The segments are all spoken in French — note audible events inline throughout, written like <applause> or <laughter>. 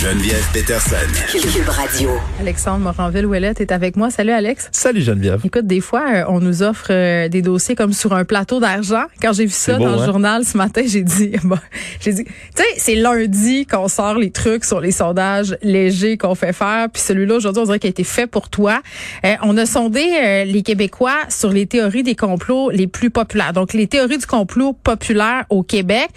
Geneviève Peterson. Cube Radio. Alexandre Moranville-Ouellette est avec moi. Salut Alex. Salut Geneviève. Écoute, des fois, euh, on nous offre euh, des dossiers comme sur un plateau d'argent. Quand j'ai vu ça beau, dans le hein? journal ce matin, j'ai dit, <laughs> bon, j'ai dit, tu sais, c'est lundi qu'on sort les trucs sur les sondages légers qu'on fait faire. Puis celui-là, aujourd'hui, on dirait qu'il a été fait pour toi. Euh, on a sondé euh, les Québécois sur les théories des complots les plus populaires. Donc, les théories du complot populaires au Québec.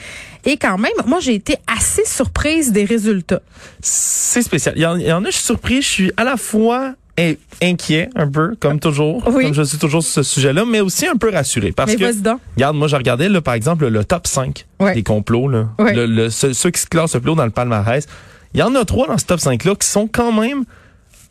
Et quand même, moi, j'ai été assez surprise des résultats. C'est spécial. Il y, en, il y en a, je suis surpris. Je suis à la fois in- inquiet, un peu, comme toujours, Oui. comme je suis toujours sur ce sujet-là, mais aussi un peu rassuré. Parce Mais que, donc. regarde, moi, je regardais, là, par exemple, le top 5 Ouais. des complots, là, Ouais. le, le- ceux, ceux qui se classent le plus haut dans le palmarès. Il y en a trois dans ce top 5-là qui sont quand même,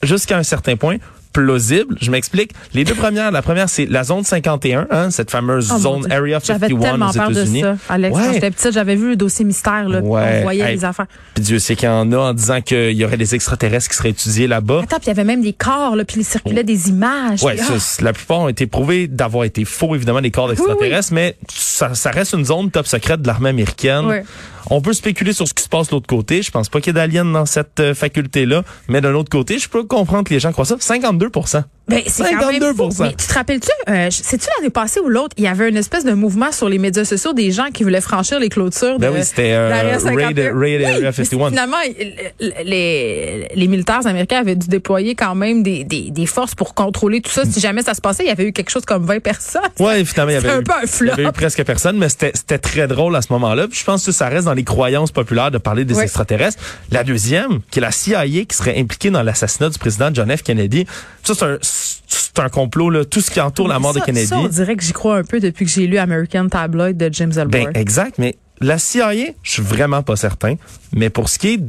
jusqu'à un certain point, plausibles. Je m'explique. Les deux premières, la première, c'est la zone 51, hein, cette fameuse Oh, zone. Area J'avais 51 tellement aux États-Unis. ça, Alex. Quand Ouais. j'étais petite, j'avais vu le dossier mystère, là. Ouais. On voyait Hey. les affaires. Puis Dieu sait qu'il y en a en disant qu'il y aurait des extraterrestres qui seraient étudiés là-bas. Attends, puis il y avait même des corps, là, puis il circulait des images. Ouais, ça, ah, c'est- la plupart ont été prouvés d'avoir été faux, évidemment, des corps d'extraterrestres, mais ça, ça reste une zone top secrète de l'armée américaine. Ouais. On peut spéculer sur ce qui se passe de l'autre côté. Je pense pas qu'il y ait d'aliens dans cette euh, faculté-là. Mais d'un autre côté, je peux comprendre que les gens croient ça. 52 32 ben, c'est quand même 52. Mais tu te rappelles-tu, euh, c'est-tu l'année passée ou l'autre, il y avait une espèce de mouvement sur les médias sociaux des gens qui voulaient franchir les clôtures Ben de oui, c'était euh, l'Area 51. Raid, Raid Oui, Area mais 51. Finalement, les, les, militaires américains avaient dû déployer quand même des, des, des forces pour contrôler tout ça. Si jamais ça se passait, il y avait eu quelque chose comme 20 personnes. Ouais, finalement, il y avait un eu, peu un il y flop. avait eu presque personne, mais c'était très drôle à ce moment-là. Puis je pense que ça reste dans les croyances populaires de parler des extraterrestres. La deuxième, qui est la CIA, qui serait impliquée dans l'assassinat du président John F. Kennedy. Ça, c'est un, c'est un complot, là. Tout ce qui entoure la mort Ça- de Kennedy. Ça, on dirait que j'y crois un peu depuis que j'ai lu American Tabloid de James Ellsworth. Ben, exact, mais la CIA, je suis vraiment pas certain. Mais pour ce qui est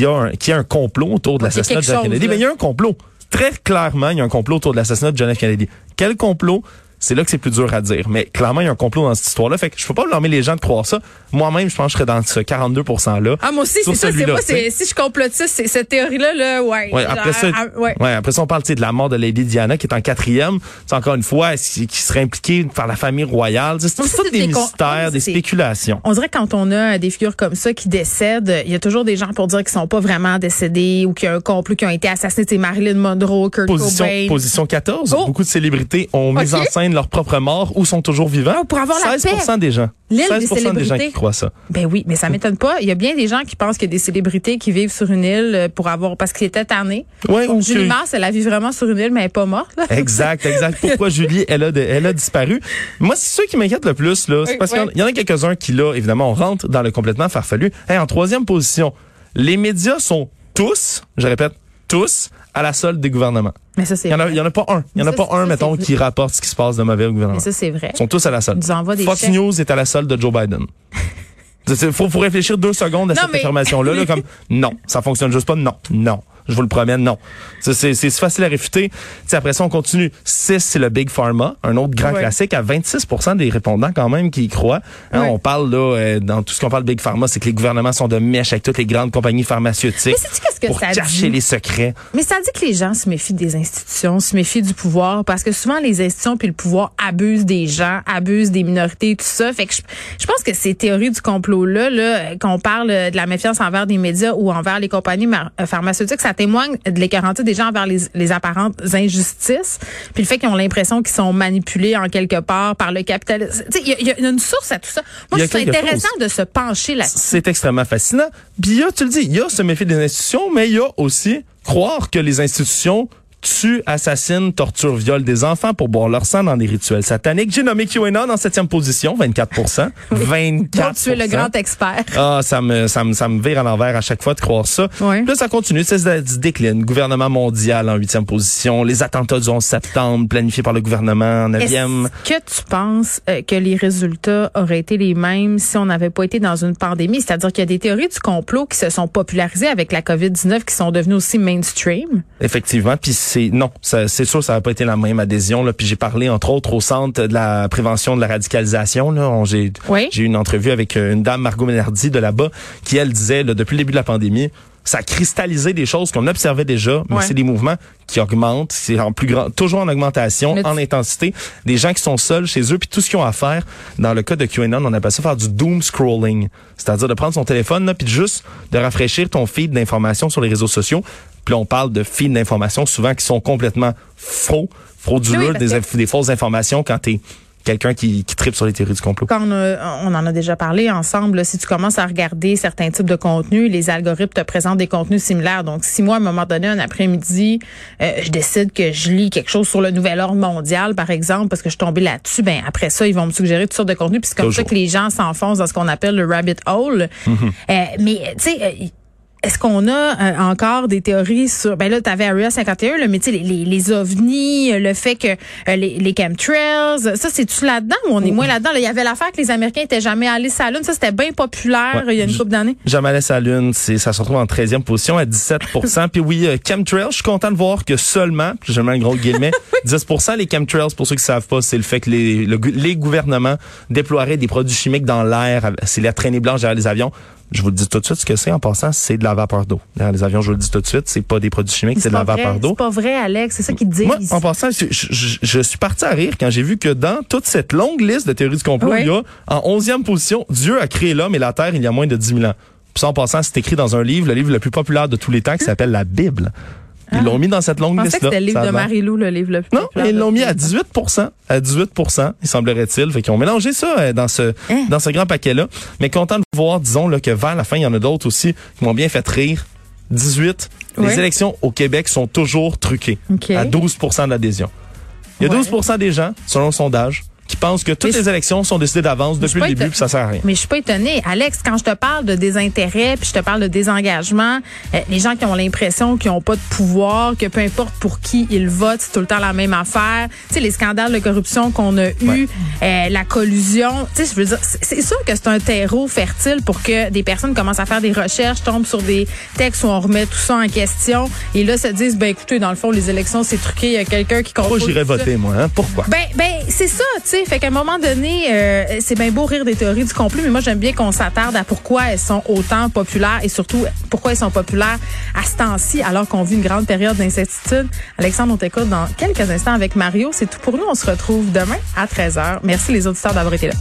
y a un, qu'il y a un complot autour de l'assassinat de John Kennedy, ben, il y a un complot. Très clairement, il y a un complot autour de l'assassinat de John F. Kennedy. Quel complot? C'est là que c'est plus dur à dire. Mais clairement, il y a un complot dans cette histoire-là. Fait que je peux pas blâmer les gens de croire ça. Moi-même, je pense que je serais dans ce 42 %-là. Ah, moi aussi, c'est ça. C'est moi, si je complotiste, c'est cette théorie-là, là, ouais. Ouais, après ça, Ah, ah, ouais. ouais, après ça, on parle de la mort de Lady Diana qui est en quatrième. C'est encore une fois, est-ce- qui serait impliquée par la famille royale? C'est tout des mystères, des spéculations. On dirait que quand on a des figures comme ça qui décèdent, il y a toujours des gens pour dire qu'ils sont pas vraiment décédés ou qu'il y a un complot qui ont été assassinés. C'est Marilyn Monroe, Kurt Position, Cobain. position 14. Oh! Beaucoup de célébrités ont mis en scène leur propre mort ou sont toujours vivants? Pour avoir la 16 des gens. L'île des 16 des gens célébrités. qui croient ça. Ben oui, mais ça m'étonne pas. Il y a bien des gens qui pensent qu'il y a des célébrités qui vivent sur une île euh, pour avoir parce qu'ils étaient tannés. Ouais, ou Julie que- Mars, elle a vu vraiment sur une île, mais elle est pas morte. Là. Exact, exact. <laughs> Pourquoi Julie, elle a, de- elle a disparu? Moi, c'est ça qui m'inquiète le plus, là. C'est parce ouais. qu'il y en a quelques-uns qui, là, évidemment, on rentre dans le complètement farfelu. Hey, en troisième position, les médias sont tous, je répète, tous à la solde des gouvernements. Mais ça, c'est Il y en a, vrai. il y en a pas un. Il y en a Ça, pas un, ça, mettons, qui rapporte ce qui se passe de mauvais au gouvernement. Mais ça, c'est vrai. Ils sont tous à la solde. Des Fox. News est à la solde de Joe Biden. Il faut, faut réfléchir deux secondes à Non, cette mais- affirmation-là. là, comme, non, ça fonctionne juste pas. Non, non. Je vous le promets, non. C'est facile à réfuter. Tu sais, après ça, on continue. 6, c'est le Big Pharma, un autre grand Ouais. classique, à 26 des répondants quand même qui y croient. Hein, Ouais. On parle, là, euh, dans tout ce qu'on parle de Big Pharma, c'est que les gouvernements sont de mèche avec toutes les grandes compagnies pharmaceutiques Mais que pour ça cacher dit? les secrets. Mais ça dit que les gens se méfient des institutions, se méfient du pouvoir, parce que souvent les institutions puis le pouvoir abusent des gens, abusent des minorités, tout ça. Fait que je, je pense que ces théories du complot-là, là, qu'on parle de la méfiance envers des médias ou envers les compagnies euh, pharmaceutiques, ça témoigne de l'écœuranté des gens envers les, les apparentes injustices, puis le fait qu'ils ont l'impression qu'ils sont manipulés en quelque part par le capitalisme. Tu sais, Il y, a- il y a une source à tout ça. Moi, je trouve ça quelque intéressant chose. de se pencher là-dessus. C'est extrêmement fascinant. Puis a, tu le dis, il y a se méfier des institutions, mais il y a aussi croire que les institutions tuent, assassinent, torturent, violent des enfants pour boire leur sang dans des rituels sataniques? J'ai nommé QAnon en septième position, 24 24 <laughs> Donc, tu es le grand expert. ah, ça me, ça me, ça me vire à l'envers à chaque fois de croire ça. Puis Là, ça continue, ça se se décline. Gouvernement mondial en huitième position. Les attentats du 11 septembre planifiés par le gouvernement en neuvième. Est-ce que tu penses euh, que les résultats auraient été les mêmes si on n'avait pas été dans une pandémie? C'est-à-dire qu'il y a des théories du complot qui se sont popularisées avec la COVID-19 qui sont devenues aussi mainstream. Effectivement, puis c'est non, c'est sûr ça n'a pas été la même adhésion là, puis j'ai parlé entre autres au centre de la prévention de la radicalisation là, j'ai Oui. j'ai eu une entrevue avec euh, une dame Margot Ménardi de là-bas qui elle disait là, depuis le début de la pandémie ça a cristallisé des choses qu'on observait déjà, mais Ouais. c'est des mouvements qui augmentent, c'est en plus grand, toujours en augmentation, en intensité. Des gens qui sont seuls chez eux, puis tout ce qu'ils ont à faire, dans le cas de QAnon, on appelle ça faire du doom scrolling, c'est-à-dire de prendre son téléphone, là, puis juste de rafraîchir ton feed d'informations sur les réseaux sociaux. Puis là, on parle de feeds d'informations souvent qui sont complètement faux, frauduleux, Oui, des, que- inf- des fausses informations quand t'es quelqu'un qui, qui tripe sur les théories du complot. Quand on, a- on en a déjà parlé ensemble, là, si tu commences à regarder certains types de contenus, les algorithmes te présentent des contenus similaires. Donc, si moi, à un moment donné, un après-midi, euh, je décide que je lis quelque chose sur le nouvel ordre mondial, par exemple, parce que je suis tombée là-dessus, ben après ça, ils vont me suggérer toutes sortes de contenus. Puis c'est comme Toujours. ça que les gens s'enfoncent dans ce qu'on appelle le rabbit hole. Mm-hmm. Euh, mais, tu sais... est-ce qu'on a euh, encore des théories sur ben là tu avais Area 51 là, mais tu sais les, les, les ovnis, euh, le fait que euh, les, les chemtrails, ça c'est tu là-dedans ou on est moins là-dedans? Là? Il y avait l'affaire que les Américains étaient jamais allés sur la lune, ça c'était bien populaire Ouais. il y a une couple d'années. Jamais laisse à la lune, c'est ça se retrouve en 13e position à 17% <laughs> Puis oui, euh, chemtrails, je suis content de voir que seulement, je mets un gros guillemets, <laughs> 10% les chemtrails, pour ceux qui savent pas, c'est le fait que les, le les gouvernements déploieraient des produits chimiques dans l'air, c'est la traînée blanche derrière les avions. Je vous le dis tout de suite, ce que c'est en passant, c'est de la vapeur d'eau. Derrière les avions, je vous le dis tout de suite, c'est pas des produits chimiques, c'est de la vapeur d'eau. C'est pas vrai Alex, c'est ça qu'ils disent. Moi, en passant, je, je- je- je suis parti à rire quand j'ai vu que dans toute cette longue liste de théories du complot, Oui. il y a en onzième position, Dieu a créé l'homme et la terre il y a moins de 10 000 ans. Puis ça, en passant, c'est écrit dans un livre, le livre le plus populaire de tous les temps, qui s'appelle la Bible. Ils l'ont mis dans cette Ah. Je longue pensais que liste-là. c'était le livre de. Marie-Lou, le livre le plus Non, ils l'ont mis à les temps. 18% à 18 il semblerait-il. Fait qu'ils ont mélangé ça euh, dans ce Hein? dans ce grand paquet-là. Mais content de voir, disons, là, que vers la fin, il y en a d'autres aussi qui m'ont bien fait rire. 18. Ouais. Les élections au Québec sont toujours truquées. OK. À 12% d'adhésion. Il y a Ouais. 12% des gens, selon le sondage, qui pensent que toutes Mais les élections sont décidées d'avance depuis le début, puis ça sert à rien. Mais je suis pas étonnée. Alex, quand je te parle de désintérêt, puis je te parle de désengagement, euh, les gens qui ont l'impression qu'ils n'ont pas de pouvoir, que peu importe pour qui ils votent, c'est tout le temps la même affaire. Tu sais, les scandales de corruption qu'on a eus, Ouais. euh, la collusion. Tu sais, je veux dire, c'est sûr que c'est un terreau fertile pour que des personnes commencent à faire des recherches, tombent sur des textes où on remet tout ça en question, et là se disent, ben écoutez, dans le fond, les élections, c'est truqué, il y a quelqu'un qui Pourquoi contrôle j'irais tout ça. voter, moi? Hein? Pourquoi? Ben, ben, c'est ça, tu Fait qu'à un moment donné, euh, c'est bien beau rire des théories du complot, mais moi, j'aime bien qu'on s'attarde à pourquoi elles sont autant populaires et surtout pourquoi elles sont populaires à ce temps-ci, alors qu'on vit une grande période d'incertitude. Alexandre, on t'écoute dans quelques instants avec Mario. C'est tout pour nous. On se retrouve demain à 13h. Merci les auditeurs d'avoir été là.